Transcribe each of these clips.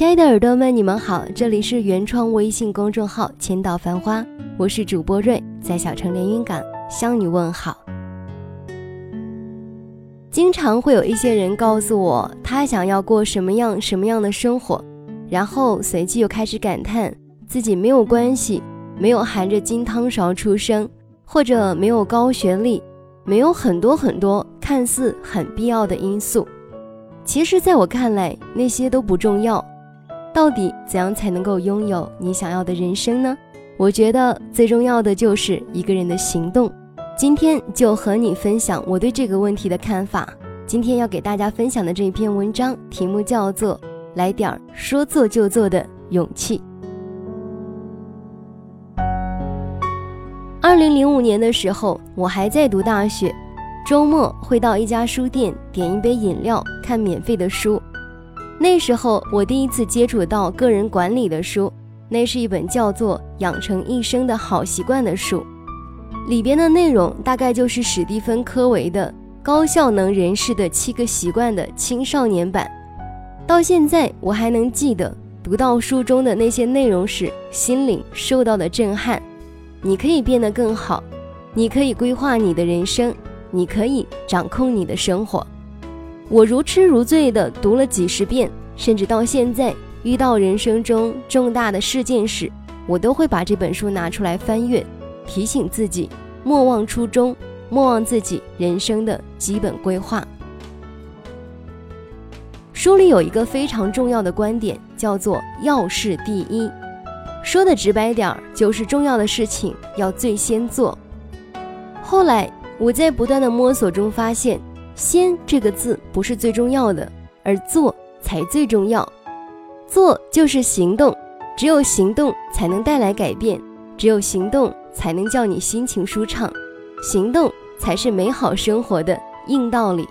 亲爱的耳朵们，你们好，这里是原创微信公众号千岛繁花，我是主播瑞，在小城连云港向你问好。经常会有一些人告诉我，他想要过什么样什么样的生活，然后随即又开始感叹自己没有关系，没有含着金汤勺出生，或者没有高学历，没有很多很多看似很必要的因素。其实，在我看来，那些都不重要。到底怎样才能够拥有你想要的人生呢？我觉得最重要的就是一个人的行动。今天就和你分享我对这个问题的看法。今天要给大家分享的这一篇文章题目叫做《来点儿说做就做的勇气》。二零零五年的时候，我还在读大学，周末会到一家书店点一杯饮料，看免费的书。那时候我第一次接触到个人管理的书，那是一本叫做《养成一生的好习惯》的书。里边的内容大概就是史蒂芬·科维的《高效能人士的七个习惯》的青少年版。到现在我还能记得读到书中的那些内容时心灵受到的震撼。你可以变得更好，你可以规划你的人生，你可以掌控你的生活。我如痴如醉地读了几十遍，甚至到现在遇到人生中重大的事件时，我都会把这本书拿出来翻阅。提醒自己莫忘初衷，莫忘自己人生的基本规划。书里有一个非常重要的观点，叫做“要事第一”。说的直白点儿，就是重要的事情要最先做。后来我在不断的摸索中发现，“先”这个字不是最重要的，而“做”才最重要。做就是行动，只有行动才能带来改变，只有行动。才能叫你心情舒畅，行动才是美好生活的硬道理。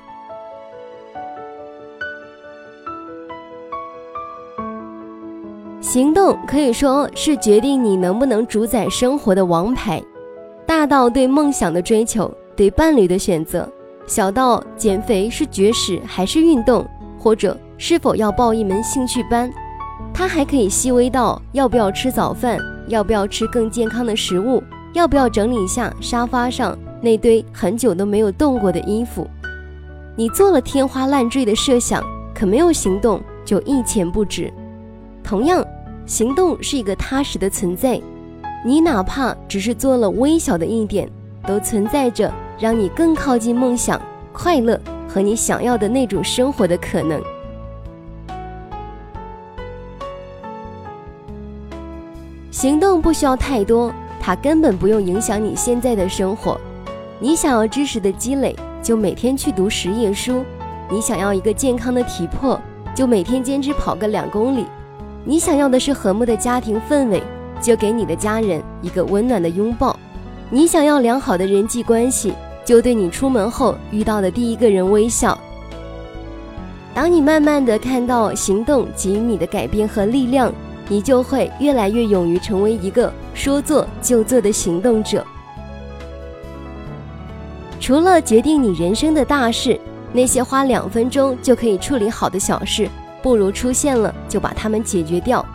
行动可以说是决定你能不能主宰生活的王牌，大到对梦想的追求，对伴侣的选择，小到减肥是绝食还是运动，或者是否要报一门兴趣班，它还可以细微到要不要吃早饭。要不要吃更健康的食物？要不要整理一下沙发上那堆很久都没有动过的衣服？你做了天花乱坠的设想，可没有行动，就一钱不值。同样，行动是一个踏实的存在，你哪怕只是做了微小的一点，都存在着让你更靠近梦想、快乐和你想要的那种生活的可能。行动不需要太多，它根本不用影响你现在的生活。你想要知识的积累，就每天去读十页书；你想要一个健康的体魄，就每天坚持跑个两公里；你想要的是和睦的家庭氛围，就给你的家人一个温暖的拥抱；你想要良好的人际关系，就对你出门后遇到的第一个人微笑。当你慢慢的看到行动给予你的改变和力量。你就会越来越勇于成为一个说做就做的行动者。除了决定你人生的大事，那些花两分钟就可以处理好的小事，不如出现了就把它们解决掉。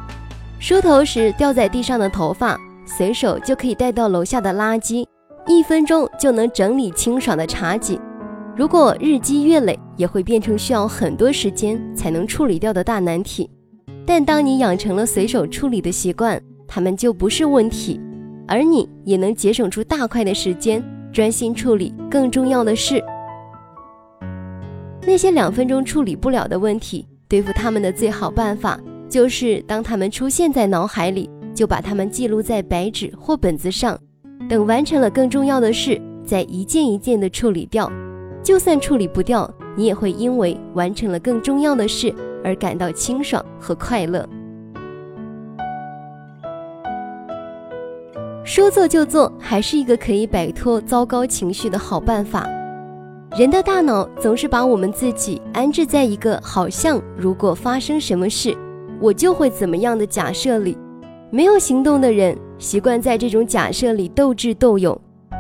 梳头时掉在地上的头发，随手就可以带到楼下的垃圾，一分钟就能整理清爽的茶几。如果日积月累，也会变成需要很多时间才能处理掉的大难题。但当你养成了随手处理的习惯，他们就不是问题，而你也能节省出大块的时间，专心处理更重要的事。那些两分钟处理不了的问题，对付他们的最好办法，就是当他们出现在脑海里，就把它们记录在白纸或本子上，等完成了更重要的事，再一件一件的处理掉。就算处理不掉，你也会因为完成了更重要的事。而感到清爽和快乐。说做就做，还是一个可以摆脱糟糕情绪的好办法。人的大脑总是把我们自己安置在一个好像如果发生什么事，我就会怎么样的假设里。没有行动的人习惯在这种假设里斗智斗勇，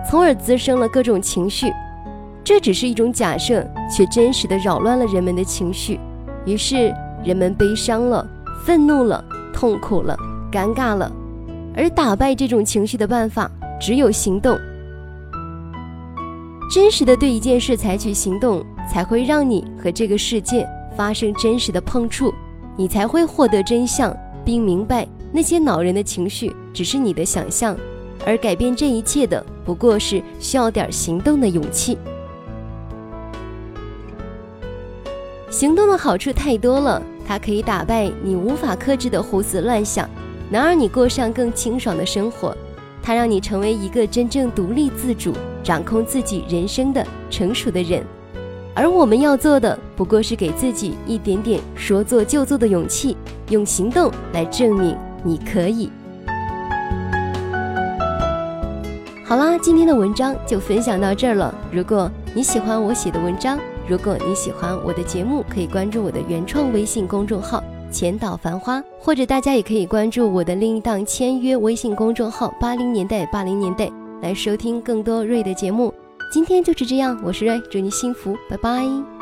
从而滋生了各种情绪。这只是一种假设，却真实的扰乱了人们的情绪。于是，人们悲伤了，愤怒了、痛苦了、尴尬了。而打败这种情绪的办法只有行动。真实的对一件事采取行动，才会让你和这个世界发生真实的碰触，你才会获得真相，并明白那些恼人的情绪只是你的想象，而改变这一切的不过是需要点行动的勇气。行动的好处太多了，它可以打败你无法克制的胡思乱想，能让你过上更清爽的生活。它让你成为一个真正独立自主、掌控自己人生的成熟的人，而我们要做的不过是给自己一点点说做就做的勇气，用行动来证明你可以。好啦，今天的文章就分享到这儿了。如果你喜欢我写的文章，如果你喜欢我的节目，可以关注我的原创微信公众号。浅岛繁花，或者大家也可以关注我的另一档签约微信公众号“八零年代八零年代”来收听更多瑞的节目。今天就是这样，我是瑞，祝你幸福，拜拜。